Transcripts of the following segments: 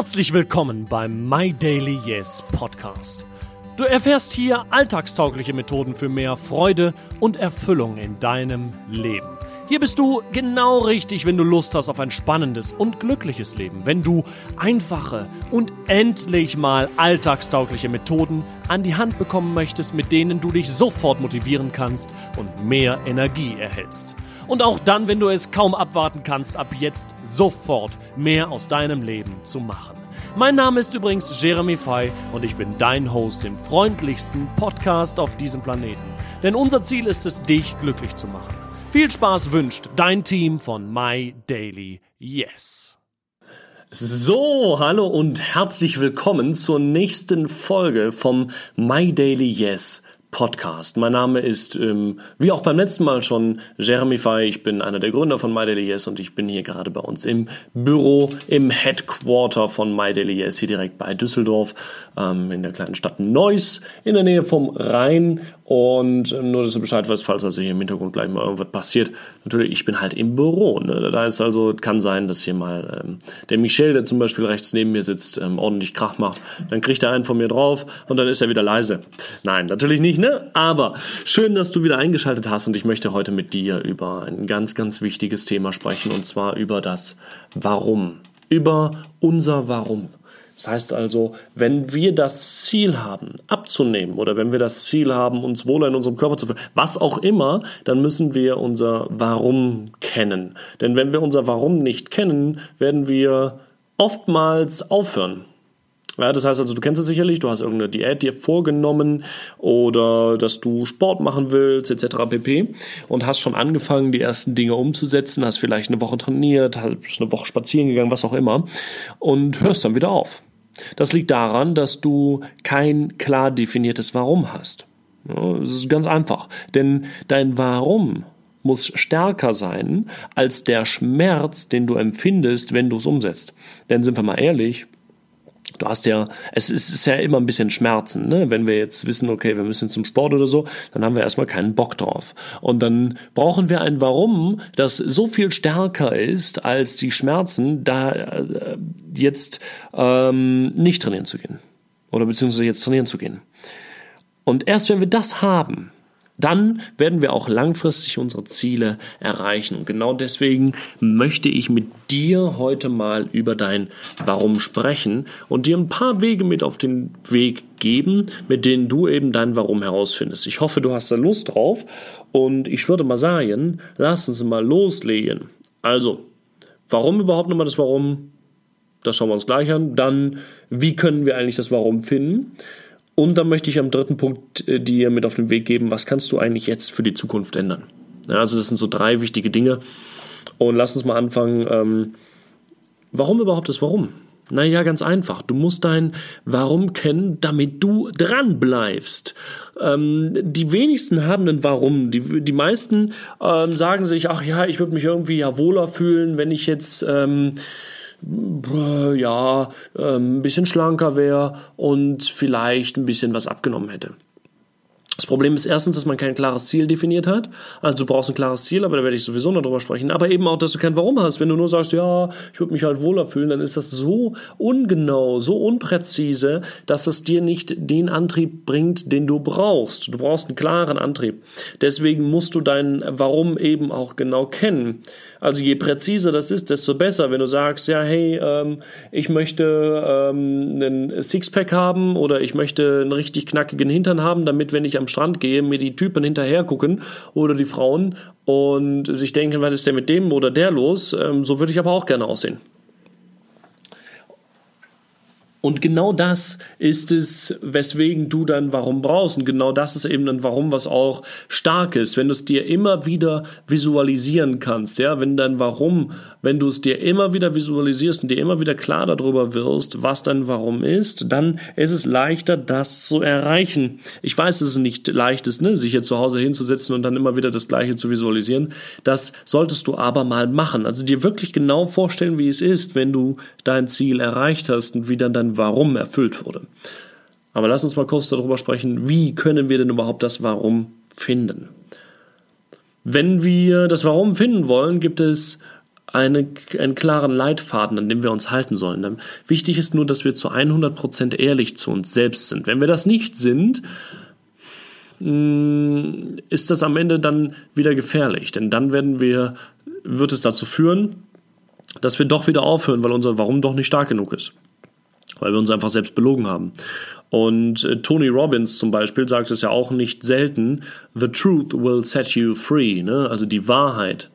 Herzlich willkommen beim My Daily Yes Podcast. Du erfährst hier alltagstaugliche Methoden für mehr Freude und Erfüllung in deinem Leben. Hier bist du genau richtig, wenn du Lust hast auf ein spannendes und glückliches Leben. Wenn du einfache und endlich mal alltagstaugliche Methoden an die Hand bekommen möchtest, mit denen du dich sofort motivieren kannst und mehr Energie erhältst. Und auch dann, wenn du es kaum abwarten kannst, ab jetzt sofort mehr aus deinem Leben zu machen. Mein Name ist übrigens Jeremy Fay und ich bin dein Host im freundlichsten Podcast auf diesem Planeten. Denn unser Ziel ist es, dich glücklich zu machen. Viel Spaß wünscht dein Team von My Daily Yes. So, hallo und herzlich willkommen zur nächsten Folge vom My Daily Yes Podcast. Mein Name ist, ähm, wie auch beim letzten Mal schon, Jeremy Fay. Ich bin einer der Gründer von My Daily Yes und ich bin hier gerade bei uns im Büro, im Headquarter von My Daily Yes, hier direkt bei Düsseldorf, ähm, in der kleinen Stadt Neuss, in der Nähe vom Rhein. Und nur, dass du Bescheid weißt, falls also hier im Hintergrund gleich mal irgendwas passiert. Natürlich, ich bin halt im Büro. Ne? Da ist also, kann sein, dass hier mal ähm, der Michel, der zum Beispiel rechts neben mir sitzt, ähm, ordentlich Krach macht. Dann kriegt er einen von mir drauf und dann ist er wieder leise. Nein, natürlich nicht, ne? Aber schön, dass du wieder eingeschaltet hast und ich möchte heute mit dir über ein ganz, ganz wichtiges Thema sprechen und zwar über das Warum. Über unser Warum. Das heißt also, wenn wir das Ziel haben, abzunehmen oder wenn wir das Ziel haben, uns wohler in unserem Körper zu fühlen, was auch immer, dann müssen wir unser Warum kennen. Denn wenn wir unser Warum nicht kennen, werden wir oftmals aufhören. Ja, das heißt also, du kennst es sicherlich, du hast irgendeine Diät dir vorgenommen oder dass du Sport machen willst, etc. pp. Und hast schon angefangen, die ersten Dinge umzusetzen, hast vielleicht eine Woche trainiert, hast eine Woche spazieren gegangen, was auch immer, und hörst dann wieder auf. Das liegt daran, dass du kein klar definiertes Warum hast. Das ist ganz einfach. Denn dein Warum muss stärker sein als der Schmerz, den du empfindest, wenn du es umsetzt. Denn sind wir mal ehrlich, Du hast ja, es ist, ja immer ein bisschen Schmerzen, ne? Wenn wir jetzt wissen, okay, wir müssen zum Sport oder so, dann haben wir erstmal keinen Bock drauf. Und dann brauchen wir ein Warum, das so viel stärker ist als die Schmerzen, da äh, jetzt ähm, nicht trainieren zu gehen. Oder beziehungsweise jetzt trainieren zu gehen. Und erst wenn wir das haben, dann werden wir auch langfristig unsere Ziele erreichen. Und genau deswegen möchte ich mit dir heute mal über dein Warum sprechen und dir ein paar Wege mit auf den Weg geben, mit denen du eben dein Warum herausfindest. Ich hoffe, du hast da Lust drauf und ich würde mal sagen, lass uns mal loslegen. Also, warum überhaupt nochmal das Warum? Das schauen wir uns gleich an. Dann, wie können wir eigentlich das Warum finden? Und dann möchte ich am dritten Punkt äh, dir mit auf den Weg geben, was kannst du eigentlich jetzt für die Zukunft ändern? Ja, also das sind so drei wichtige Dinge. Und lass uns mal anfangen. Ähm, warum überhaupt das Warum? Naja, ganz einfach. Du musst dein Warum kennen, damit du dran bleibst. Ähm, die wenigsten haben ein Warum. Die, die meisten ähm, sagen sich, ach ja, ich würde mich irgendwie ja wohler fühlen, wenn ich jetzt ähm, ja, ähm, ein bisschen schlanker wäre und vielleicht ein bisschen was abgenommen hätte. Das Problem ist erstens, dass man kein klares Ziel definiert hat. Also du brauchst ein klares Ziel, aber da werde ich sowieso noch drüber sprechen. Aber eben auch, dass du kein Warum hast. Wenn du nur sagst, ja, ich würde mich halt wohler fühlen, dann ist das so ungenau, so unpräzise, dass es dir nicht den Antrieb bringt, den du brauchst. Du brauchst einen klaren Antrieb. Deswegen musst du dein Warum eben auch genau kennen. Also je präziser das ist, desto besser. Wenn du sagst, ja, hey, ähm, ich möchte ähm, einen Sixpack haben oder ich möchte einen richtig knackigen Hintern haben, damit, wenn ich am Strand gehe, mir die Typen hinterher gucken oder die Frauen und sich denken, was ist denn mit dem oder der los? Ähm, so würde ich aber auch gerne aussehen. Und genau das ist es, weswegen du dann Warum brauchst. Und genau das ist eben ein Warum, was auch stark ist. Wenn du es dir immer wieder visualisieren kannst, ja, wenn dein Warum, wenn du es dir immer wieder visualisierst und dir immer wieder klar darüber wirst, was dein Warum ist, dann ist es leichter, das zu erreichen. Ich weiß, dass es nicht leicht ist, ne, sich hier zu Hause hinzusetzen und dann immer wieder das Gleiche zu visualisieren. Das solltest du aber mal machen. Also dir wirklich genau vorstellen, wie es ist, wenn du dein Ziel erreicht hast und wie dann dein Warum erfüllt wurde. Aber lass uns mal kurz darüber sprechen, wie können wir denn überhaupt das Warum finden? Wenn wir das Warum finden wollen, gibt es eine, einen klaren Leitfaden, an dem wir uns halten sollen. Wichtig ist nur, dass wir zu 100% ehrlich zu uns selbst sind. Wenn wir das nicht sind, mm, ist das am Ende dann wieder gefährlich, denn dann werden wir, wird es dazu führen, dass wir doch wieder aufhören, weil unser Warum doch nicht stark genug ist. Weil wir uns einfach selbst belogen haben. Und äh, Tony Robbins zum Beispiel sagt es ja auch nicht selten, The truth will set you free, ne? also die Wahrheit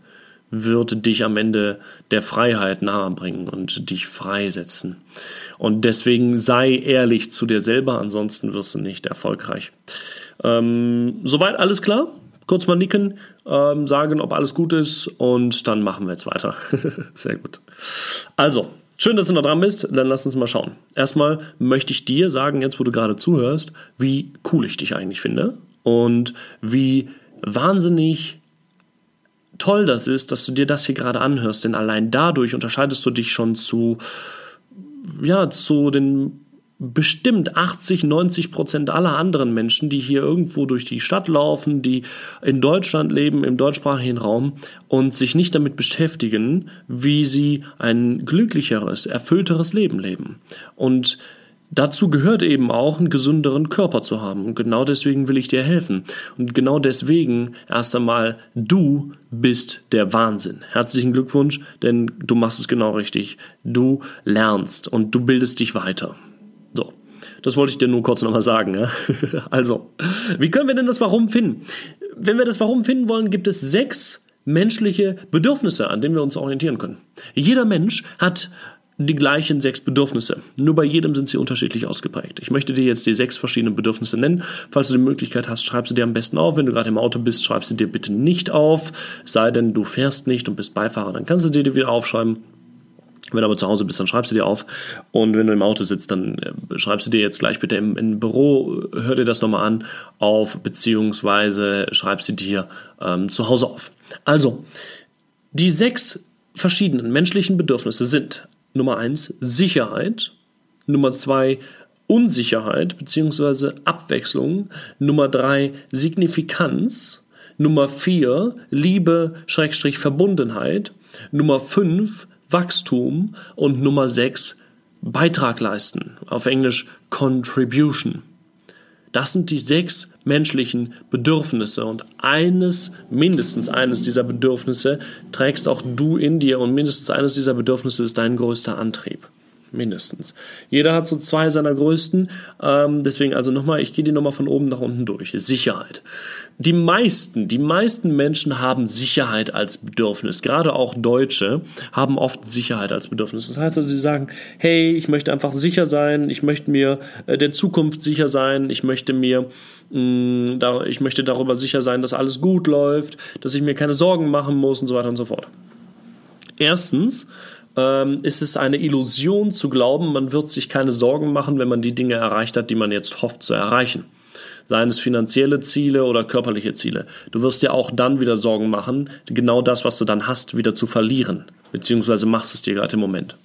wird dich am Ende der Freiheit nahebringen und dich freisetzen. Und deswegen sei ehrlich zu dir selber, ansonsten wirst du nicht erfolgreich. Ähm, soweit alles klar? Kurz mal nicken, ähm, sagen, ob alles gut ist und dann machen wir jetzt weiter. Sehr gut. Also, schön, dass du noch dran bist. Dann lass uns mal schauen. Erstmal möchte ich dir sagen, jetzt wo du gerade zuhörst, wie cool ich dich eigentlich finde und wie wahnsinnig toll das ist, dass du dir das hier gerade anhörst, denn allein dadurch unterscheidest du dich schon zu, ja, zu den bestimmt 80, 90 Prozent aller anderen Menschen, die hier irgendwo durch die Stadt laufen, die in Deutschland leben, im deutschsprachigen Raum und sich nicht damit beschäftigen, wie sie ein glücklicheres, erfüllteres Leben leben. Und Dazu gehört eben auch, einen gesünderen Körper zu haben. Und genau deswegen will ich dir helfen. Und genau deswegen erst einmal, du bist der Wahnsinn. Herzlichen Glückwunsch, denn du machst es genau richtig. Du lernst und du bildest dich weiter. So. Das wollte ich dir nur kurz nochmal sagen. Ja? Also, wie können wir denn das Warum finden? Wenn wir das Warum finden wollen, gibt es sechs menschliche Bedürfnisse, an denen wir uns orientieren können. Jeder Mensch hat die gleichen sechs Bedürfnisse. Nur bei jedem sind sie unterschiedlich ausgeprägt. Ich möchte dir jetzt die sechs verschiedenen Bedürfnisse nennen. Falls du die Möglichkeit hast, schreib sie dir am besten auf. Wenn du gerade im Auto bist, schreib sie dir bitte nicht auf. sei denn, du fährst nicht und bist Beifahrer, dann kannst du dir die wieder aufschreiben. Wenn du aber zu Hause bist, dann schreibst du dir auf. Und wenn du im Auto sitzt, dann äh, schreibst du dir jetzt gleich bitte im, im Büro, hör dir das nochmal an, auf, beziehungsweise schreibst sie dir ähm, zu Hause auf. Also, die sechs verschiedenen menschlichen Bedürfnisse sind Nummer eins Sicherheit, Nummer zwei Unsicherheit bzw. Abwechslung, Nummer drei Signifikanz, Nummer vier Liebe Schrägstrich Verbundenheit, Nummer fünf Wachstum und Nummer sechs Beitrag leisten, auf Englisch Contribution. Das sind die sechs menschlichen Bedürfnisse und eines, mindestens eines dieser Bedürfnisse trägst auch du in dir und mindestens eines dieser Bedürfnisse ist dein größter Antrieb mindestens. Jeder hat so zwei seiner größten. Ähm, deswegen also nochmal, ich gehe die nochmal von oben nach unten durch. Sicherheit. Die meisten, die meisten Menschen haben Sicherheit als Bedürfnis. Gerade auch Deutsche haben oft Sicherheit als Bedürfnis. Das heißt also, sie sagen, hey, ich möchte einfach sicher sein, ich möchte mir äh, der Zukunft sicher sein, ich möchte mir mh, mm, da, ich möchte darüber sicher sein, dass alles gut läuft, dass ich mir keine Sorgen machen muss und so weiter und so fort. Erstens, ähm, ist es eine Illusion zu glauben, man wird sich keine Sorgen machen, wenn man die Dinge erreicht hat, die man jetzt hofft zu erreichen. Seien es finanzielle Ziele oder körperliche Ziele. Du wirst dir auch dann wieder Sorgen machen, genau das, was du dann hast, wieder zu verlieren. Beziehungsweise machst es dir gerade im Moment.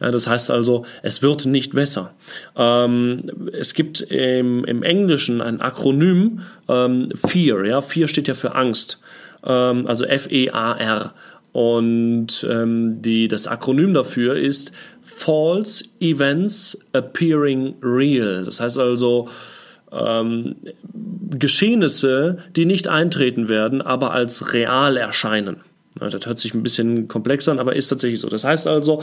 Ja, das heißt also, es wird nicht besser. Ähm, es gibt im, im, Englischen ein Akronym ähm, Fear. Ja, Fear steht ja für Angst. Ähm, also F-E-A-R. Und ähm, die, das Akronym dafür ist False Events Appearing Real. Das heißt also ähm, Geschehnisse, die nicht eintreten werden, aber als real erscheinen. Das hört sich ein bisschen komplex an, aber ist tatsächlich so. Das heißt also,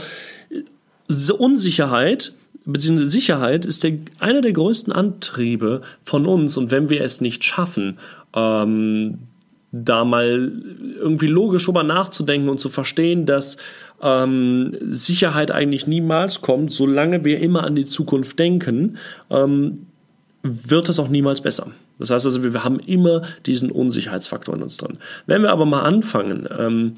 Unsicherheit bzw. Sicherheit ist der, einer der größten Antriebe von uns. Und wenn wir es nicht schaffen, ähm, da mal irgendwie logisch drüber nachzudenken und zu verstehen, dass ähm, Sicherheit eigentlich niemals kommt, solange wir immer an die Zukunft denken, ähm, wird es auch niemals besser. Das heißt also, wir haben immer diesen Unsicherheitsfaktor in uns drin. Wenn wir aber mal anfangen, ähm,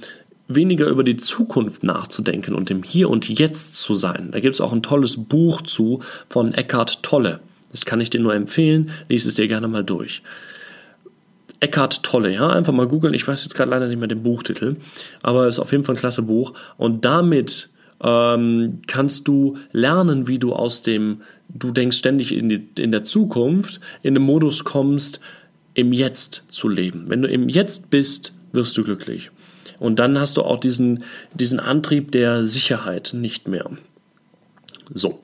weniger über die Zukunft nachzudenken und im Hier und Jetzt zu sein, da gibt es auch ein tolles Buch zu von Eckhart Tolle. Das kann ich dir nur empfehlen, lies es dir gerne mal durch. Eckhart Tolle, ja, einfach mal googeln. Ich weiß jetzt gerade leider nicht mehr den Buchtitel, aber ist auf jeden Fall ein klasse Buch. Und damit ähm, kannst du lernen, wie du aus dem, du denkst ständig in, die, in der Zukunft, in den Modus kommst, im Jetzt zu leben. Wenn du im Jetzt bist, wirst du glücklich. Und dann hast du auch diesen, diesen Antrieb der Sicherheit nicht mehr. So.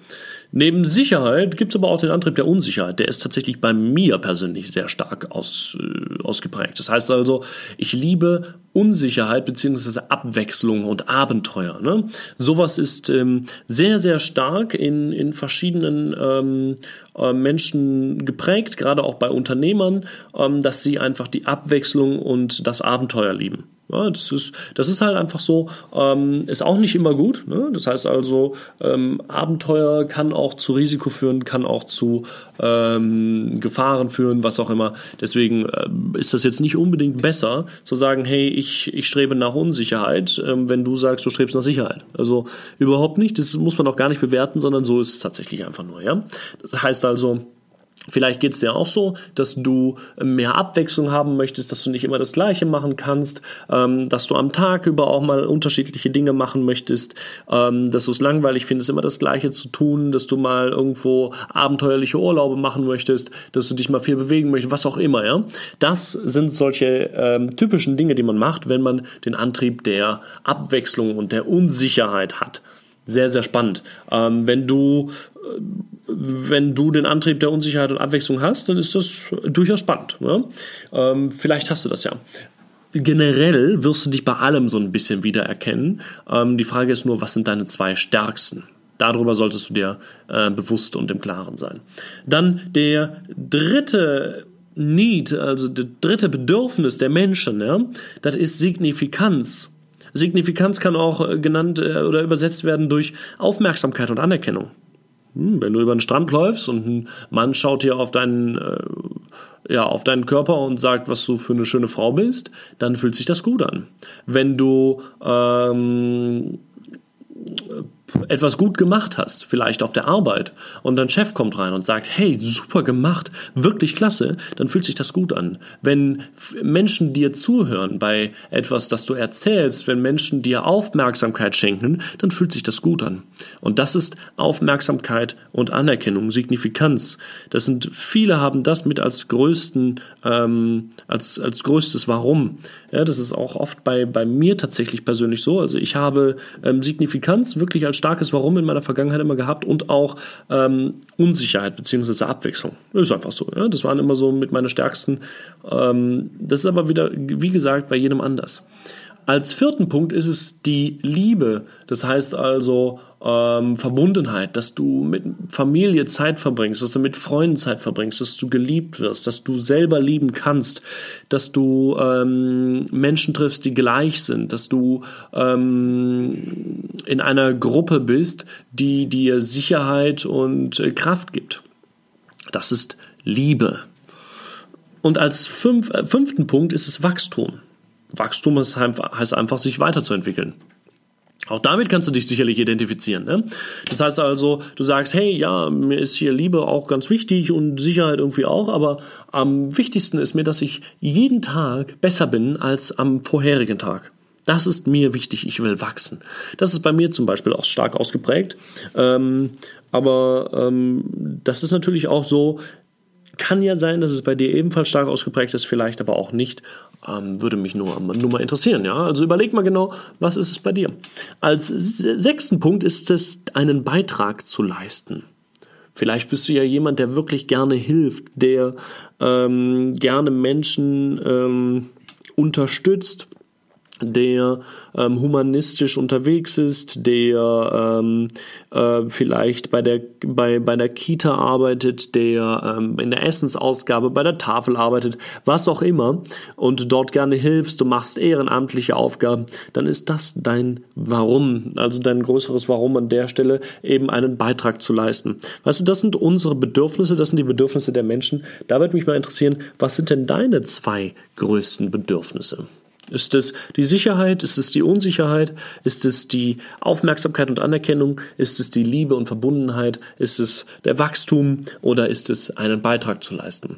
Neben Sicherheit gibt es aber auch den Antrieb der Unsicherheit. Der ist tatsächlich bei mir persönlich sehr stark aus, äh, ausgeprägt. Das heißt also, ich liebe Unsicherheit beziehungsweise Abwechslung und Abenteuer. Ne? Sowas ist ähm, sehr, sehr stark in, in verschiedenen ähm, äh, Menschen geprägt, gerade auch bei Unternehmern, ähm, dass sie einfach die Abwechslung und das Abenteuer lieben. Ja, das, ist, das ist halt einfach so, ähm, ist auch nicht immer gut. Ne? Das heißt also, ähm, Abenteuer kann auch zu Risiko führen, kann auch zu ähm, Gefahren führen, was auch immer. Deswegen äh, ist das jetzt nicht unbedingt besser, zu sagen, hey, ich, ich strebe nach Unsicherheit, ähm, wenn du sagst, du strebst nach Sicherheit. Also überhaupt nicht, das muss man auch gar nicht bewerten, sondern so ist es tatsächlich einfach nur. Ja? Das heißt also, Vielleicht geht es dir auch so, dass du mehr Abwechslung haben möchtest, dass du nicht immer das Gleiche machen kannst, ähm, dass du am Tag über auch mal unterschiedliche Dinge machen möchtest, ähm, dass du es langweilig findest, immer das Gleiche zu tun, dass du mal irgendwo abenteuerliche Urlaube machen möchtest, dass du dich mal viel bewegen möchtest, was auch immer. Ja, das sind solche ähm, typischen Dinge, die man macht, wenn man den Antrieb der Abwechslung und der Unsicherheit hat. Sehr, sehr spannend. Ähm, wenn du äh, wenn du den Antrieb der Unsicherheit und Abwechslung hast, dann ist das durchaus spannend. Ne? Ähm, vielleicht hast du das ja. Generell wirst du dich bei allem so ein bisschen wiedererkennen. Ähm, die Frage ist nur, was sind deine zwei stärksten? Darüber solltest du dir äh, bewusst und im Klaren sein. Dann der dritte Need, also das dritte Bedürfnis der Menschen, ja, das ist Signifikanz. Signifikanz kann auch äh, genannt äh, oder übersetzt werden durch Aufmerksamkeit und Anerkennung. Hm, wenn du über den Strand läufst und ein Mann schaut dir auf deinen, äh, ja, auf deinen Körper und sagt, was du für eine schöne Frau bist, dann fühlt sich das gut an. Wenn du ähm, etwas gut gemacht hast, vielleicht auf der Arbeit, und dein Chef kommt rein und sagt, hey, super gemacht, wirklich klasse, dann fühlt sich das gut an. Wenn Menschen dir zuhören bei etwas, das du erzählst, wenn Menschen dir Aufmerksamkeit schenken, dann fühlt sich das gut an. Und das ist Aufmerksamkeit und Anerkennung, Signifikanz. Das sind, viele haben das mit als größten, ähm, als, als größtes Warum. Ja, das ist auch oft bei, bei mir tatsächlich persönlich so. Also ich habe ähm, Signifikanz wirklich als starkes Warum in meiner Vergangenheit immer gehabt und auch ähm, Unsicherheit bzw. Abwechslung. Ist einfach so. Ja? Das waren immer so mit meiner stärksten. Ähm, das ist aber wieder, wie gesagt, bei jedem anders. Als vierten Punkt ist es die Liebe. Das heißt also ähm, Verbundenheit, dass du mit Familie Zeit verbringst, dass du mit Freunden Zeit verbringst, dass du geliebt wirst, dass du selber lieben kannst, dass du ähm, Menschen triffst, die gleich sind, dass du ähm, in einer Gruppe bist, die dir Sicherheit und äh, Kraft gibt. Das ist Liebe. Und als fünf, äh, fünften Punkt ist es Wachstum. Wachstum heißt einfach, sich weiterzuentwickeln. Auch damit kannst du dich sicherlich identifizieren. Ne? Das heißt also, du sagst, hey, ja, mir ist hier Liebe auch ganz wichtig und Sicherheit irgendwie auch, aber am wichtigsten ist mir, dass ich jeden Tag besser bin als am vorherigen Tag. Das ist mir wichtig, ich will wachsen. Das ist bei mir zum Beispiel auch stark ausgeprägt. Ähm, aber ähm, das ist natürlich auch so, kann ja sein, dass es bei dir ebenfalls stark ausgeprägt ist, vielleicht aber auch nicht. Ähm, würde mich nur, nur mal interessieren. Ja? Also überleg mal genau, was ist es bei dir. Als sechsten Punkt ist es, einen Beitrag zu leisten. Vielleicht bist du ja jemand, der wirklich gerne hilft, der ähm, gerne Menschen ähm, unterstützt, der ähm, humanistisch unterwegs ist, der ähm, äh, vielleicht bei der, bei, bei der Kita arbeitet, der ähm, in der Essensausgabe bei der Tafel arbeitet, was auch immer, und dort gerne hilfst, du machst ehrenamtliche Aufgaben, dann ist das dein Warum, also dein größeres Warum an der Stelle, eben einen Beitrag zu leisten. Weißt du, das sind unsere Bedürfnisse, das sind die Bedürfnisse der Menschen. Da würde mich mal interessieren, was sind denn deine zwei größten Bedürfnisse? Ist es die Sicherheit? Ist es die Unsicherheit? Ist es die Aufmerksamkeit und Anerkennung? Ist es die Liebe und Verbundenheit? Ist es der Wachstum oder ist es einen Beitrag zu leisten?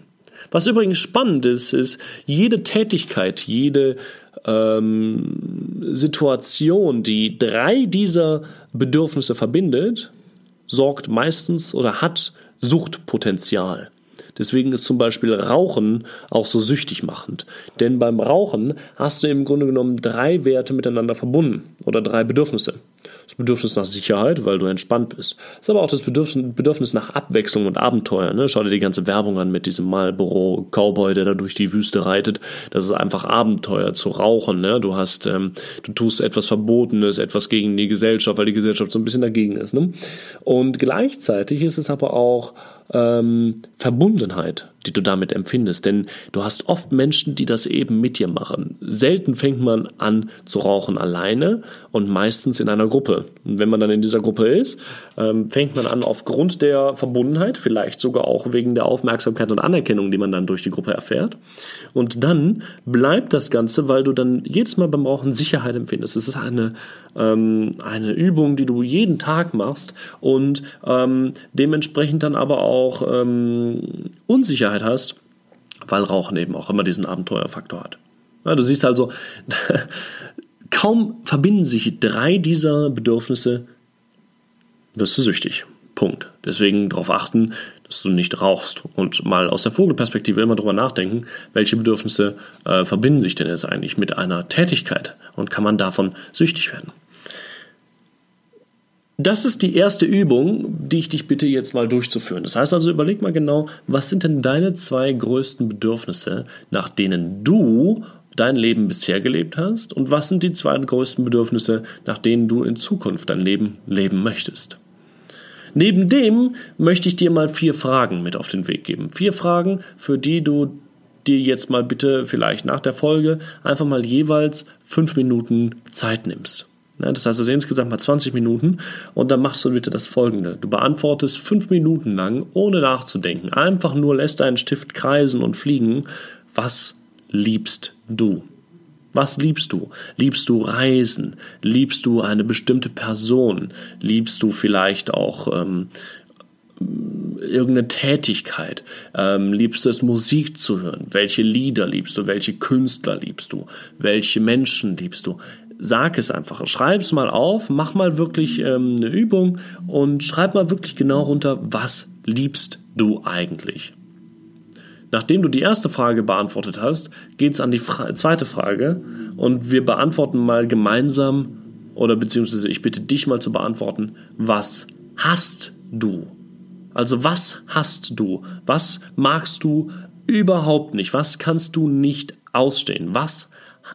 Was übrigens spannend ist, ist jede Tätigkeit, jede ähm, Situation, die drei dieser Bedürfnisse verbindet, sorgt meistens oder hat Suchtpotenzial. Deswegen ist zum Beispiel Rauchen auch so süchtig machend. Denn beim Rauchen hast du im Grunde genommen drei Werte miteinander verbunden oder drei Bedürfnisse. Das Bedürfnis nach Sicherheit, weil du entspannt bist. Das ist aber auch das Bedürfnis nach Abwechslung und Abenteuer. Ne? Schau dir die ganze Werbung an mit diesem Marlboro Cowboy, der da durch die Wüste reitet. Das ist einfach Abenteuer zu rauchen. Ne? Du hast, ähm, du tust etwas Verbotenes, etwas gegen die Gesellschaft, weil die Gesellschaft so ein bisschen dagegen ist. Ne? Und gleichzeitig ist es aber auch ähm, Verbundenheit, die du damit empfindest. Denn du hast oft Menschen, die das eben mit dir machen. Selten fängt man an zu rauchen alleine und meistens in einer Gruppe. Und wenn man dann in dieser Gruppe ist, ähm, fängt man an aufgrund der Verbundenheit, vielleicht sogar auch wegen der Aufmerksamkeit und Anerkennung, die man dann durch die Gruppe erfährt. Und dann bleibt das Ganze, weil du dann jedes Mal beim Rauchen Sicherheit empfindest. Es ist eine, ähm, eine Übung, die du jeden Tag machst und ähm, dementsprechend dann aber auch ähm, Unsicherheit hast, weil Rauchen eben auch immer diesen Abenteuerfaktor hat. Ja, du siehst also, kaum verbinden sich drei dieser Bedürfnisse, wirst du süchtig. Punkt. Deswegen darauf achten, dass du nicht rauchst und mal aus der Vogelperspektive immer drüber nachdenken, welche Bedürfnisse äh, verbinden sich denn jetzt eigentlich mit einer Tätigkeit und kann man davon süchtig werden. Das ist die erste Übung, die ich dich bitte jetzt mal durchzuführen. Das heißt also, überleg mal genau, was sind denn deine zwei größten Bedürfnisse, nach denen du dein Leben bisher gelebt hast und was sind die zwei größten Bedürfnisse, nach denen du in Zukunft dein Leben leben möchtest. Neben dem möchte ich dir mal vier Fragen mit auf den Weg geben. Vier Fragen, für die du dir jetzt mal bitte vielleicht nach der Folge einfach mal jeweils fünf Minuten Zeit nimmst. Das heißt also insgesamt mal 20 Minuten und dann machst du bitte das folgende. Du beantwortest fünf Minuten lang, ohne nachzudenken, einfach nur lässt deinen Stift kreisen und fliegen. Was liebst du? Was liebst du? Liebst du Reisen? Liebst du eine bestimmte Person? Liebst du vielleicht auch ähm, irgendeine Tätigkeit? Ähm, liebst du es, Musik zu hören? Welche Lieder liebst du? Welche Künstler liebst du? Welche Menschen liebst du? sag es einfach. Schreib es mal auf, mach mal wirklich ähm, eine Übung und schreib mal wirklich genau runter, was liebst du eigentlich. Nachdem du die erste Frage beantwortet hast, geht es an die Fra zweite Frage und wir beantworten mal gemeinsam oder beziehungsweise ich bitte dich mal zu beantworten, was hast du? Also was hast du? Was magst du überhaupt nicht? Was kannst du nicht ausstehen? Was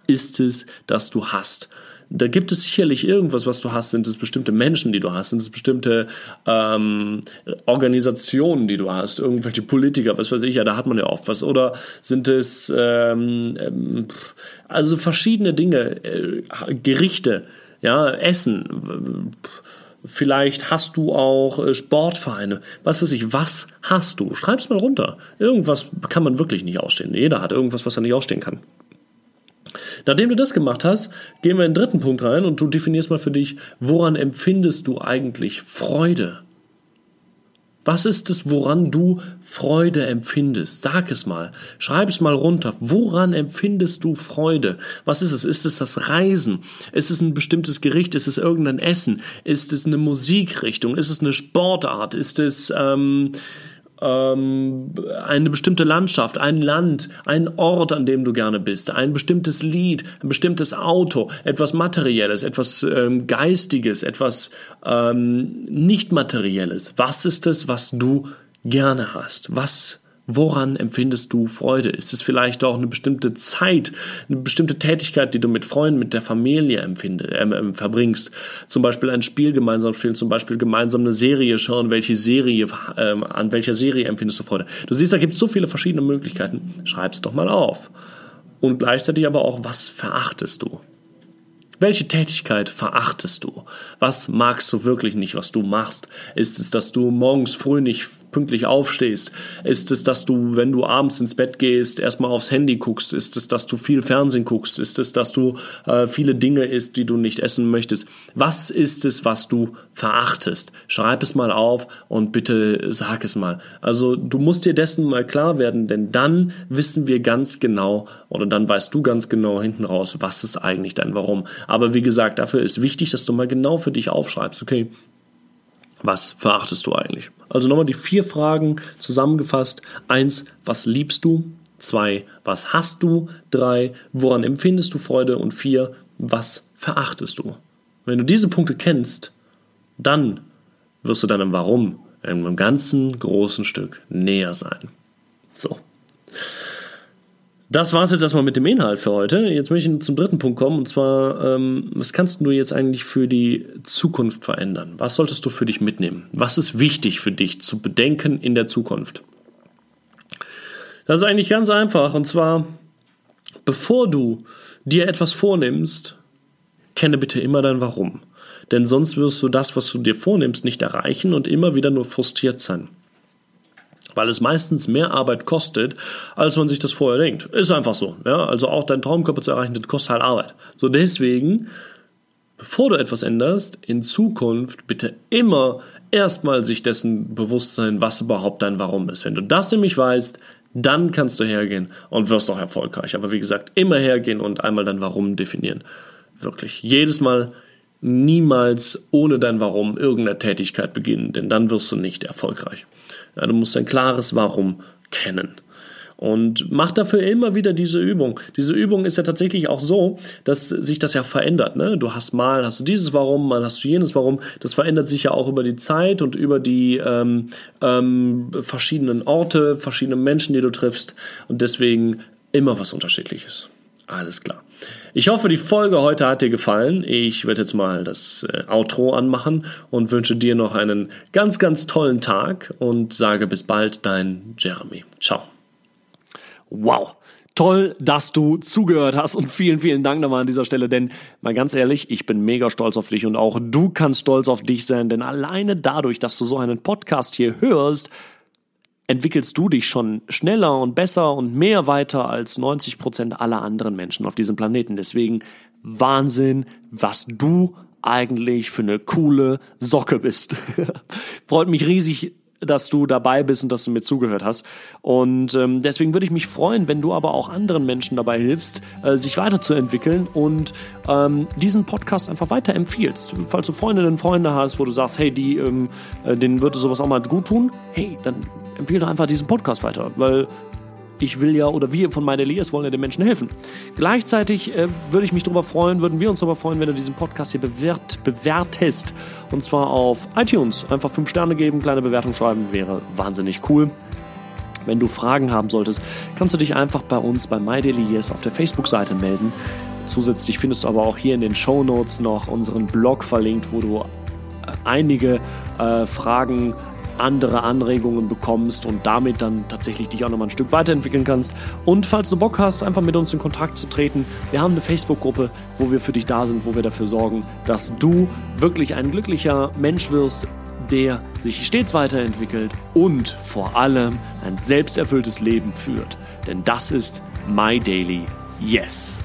ist es, das du hast? Da gibt es sicherlich irgendwas, was du hast. Sind es bestimmte Menschen, die du hast? Sind es bestimmte ähm, Organisationen, die du hast? Irgendwelche Politiker, was weiß ich, ja, da hat man ja oft was. Oder sind es ähm, ähm, also verschiedene Dinge, äh, Gerichte, ja, Essen. Vielleicht hast du auch äh, Sportvereine. Was weiß ich, was hast du? Schreib's mal runter. Irgendwas kann man wirklich nicht ausstehen. Jeder hat irgendwas, was er nicht ausstehen kann. Nachdem du das gemacht hast, gehen wir in den dritten Punkt rein und du definierst mal für dich, woran empfindest du eigentlich Freude? Was ist es, woran du Freude empfindest? Sag es mal. Schreib es mal runter. Woran empfindest du Freude? Was ist es? Ist es das Reisen? Ist es ein bestimmtes Gericht? Ist es irgendein Essen? Ist es eine Musikrichtung? Ist es eine Sportart? Ist es ähm, ähm, eine bestimmte Landschaft, ein Land, ein Ort, an dem du gerne bist, ein bestimmtes Lied, ein bestimmtes Auto, etwas Materielles, etwas ähm, Geistiges, etwas ähm, nicht Materielles. Was ist es, was du gerne hast? Was Woran empfindest du Freude? Ist es vielleicht auch eine bestimmte Zeit, eine bestimmte Tätigkeit, die du mit Freunden, mit der Familie empfinde, äh, verbringst? Zum Beispiel ein Spiel gemeinsam spielen, zum Beispiel gemeinsam eine Serie schauen. Welche Serie, äh, an welcher Serie empfindest du Freude? Du siehst, da gibt es so viele verschiedene Möglichkeiten. Schreib's doch mal auf. Und gleichzeitig aber auch, was verachtest du? Welche Tätigkeit verachtest du? Was magst du wirklich nicht, was du machst? Ist es, dass du morgens früh nicht pünktlich aufstehst? Ist es, dass du, wenn du abends ins Bett gehst, erstmal aufs Handy guckst? Ist es, dass du viel Fernsehen guckst? Ist es, dass du äh, viele Dinge isst, die du nicht essen möchtest? Was ist es, was du verachtest? Schreib es mal auf und bitte sag es mal. Also du musst dir dessen mal klar werden, denn dann wissen wir ganz genau oder dann weißt du ganz genau hinten raus, was ist eigentlich dein Warum. Aber wie gesagt, dafür ist wichtig, dass du mal genau für dich aufschreibst, okay, Was verachtest du eigentlich? Also nochmal die vier Fragen zusammengefasst. Eins, was liebst du? Zwei, was hast du? Drei, woran empfindest du Freude? Und vier, was verachtest du? Wenn du diese Punkte kennst, dann wirst du deinem Warum in einem ganzen großen Stück näher sein. So. Das war es jetzt erstmal mit dem Inhalt für heute. Jetzt möchte ich zum dritten Punkt kommen und zwar, ähm, was kannst du jetzt eigentlich für die Zukunft verändern? Was solltest du für dich mitnehmen? Was ist wichtig für dich zu bedenken in der Zukunft? Das ist eigentlich ganz einfach und zwar, bevor du dir etwas vornimmst, kenne bitte immer dein Warum. Denn sonst wirst du das, was du dir vornimmst, nicht erreichen und immer wieder nur frustriert sein. Weil es meistens mehr Arbeit kostet, als man sich das vorher denkt. Ist einfach so. Ja? Also auch dein Traumkörper zu erreichen, das kostet halt Arbeit. So deswegen, bevor du etwas änderst, in Zukunft bitte immer erstmal sich dessen bewusst sein, was überhaupt dein Warum ist. Wenn du das nämlich weißt, dann kannst du hergehen und wirst auch erfolgreich. Aber wie gesagt, immer hergehen und einmal dein Warum definieren. Wirklich. Jedes Mal niemals ohne dein Warum irgendeine Tätigkeit beginnen, denn dann wirst du nicht erfolgreich. Ja, du musst ein klares Warum kennen. Und mach dafür immer wieder diese Übung. Diese Übung ist ja tatsächlich auch so, dass sich das ja verändert. Ne? Du hast mal hast du dieses Warum, mal hast du jenes Warum. Das verändert sich ja auch über die Zeit und über die ähm, ähm, verschiedenen Orte, verschiedene Menschen, die du triffst. Und deswegen immer was Unterschiedliches. Alles klar. Ich hoffe, die Folge heute hat dir gefallen. Ich werde jetzt mal das äh, Outro anmachen und wünsche dir noch einen ganz, ganz tollen Tag und sage bis bald, dein Jeremy. Ciao. Wow. Toll, dass du zugehört hast und vielen, vielen Dank nochmal an dieser Stelle, denn mal ganz ehrlich, ich bin mega stolz auf dich und auch du kannst stolz auf dich sein, denn alleine dadurch, dass du so einen Podcast hier hörst, entwickelst du dich schon schneller und besser und mehr weiter als 90 Prozent aller anderen Menschen auf diesem Planeten. Deswegen Wahnsinn, was du eigentlich für eine coole Socke bist. Freut mich riesig, dass du dabei bist und dass du mir zugehört hast. Und ähm, deswegen würde ich mich freuen, wenn du aber auch anderen Menschen dabei hilfst, äh, sich weiterzuentwickeln und ähm, diesen Podcast einfach weiterempfiehlst. Falls du Freundinnen und Freunde hast, wo du sagst, hey, die, ähm, äh, denen würde sowas auch mal gut tun, hey, dann empfehle doch einfach diesen Podcast weiter, weil ich will ja, oder wir von meine Elias wollen ja den Menschen helfen. Gleichzeitig äh, würde ich mich darüber freuen, würden wir uns darüber freuen, wenn du diesen Podcast hier bewert, bewertest. Und zwar auf iTunes. Einfach fünf Sterne geben, kleine Bewertung schreiben, wäre wahnsinnig cool. Wenn du Fragen haben solltest, kannst du dich einfach bei uns bei MyDailyYes auf der Facebook-Seite melden. Zusätzlich findest du aber auch hier in den Show Notes noch unseren Blog verlinkt, wo du äh, einige äh, Fragen andere Anregungen bekommst und damit dann tatsächlich dich auch nochmal ein Stück weiterentwickeln kannst. Und falls du Bock hast, einfach mit uns in Kontakt zu treten, wir haben eine Facebook-Gruppe, wo wir für dich da sind, wo wir dafür sorgen, dass du wirklich ein glücklicher Mensch wirst, der sich stets weiterentwickelt und vor allem ein selbsterfülltes Leben führt. Denn das ist My Daily Yes.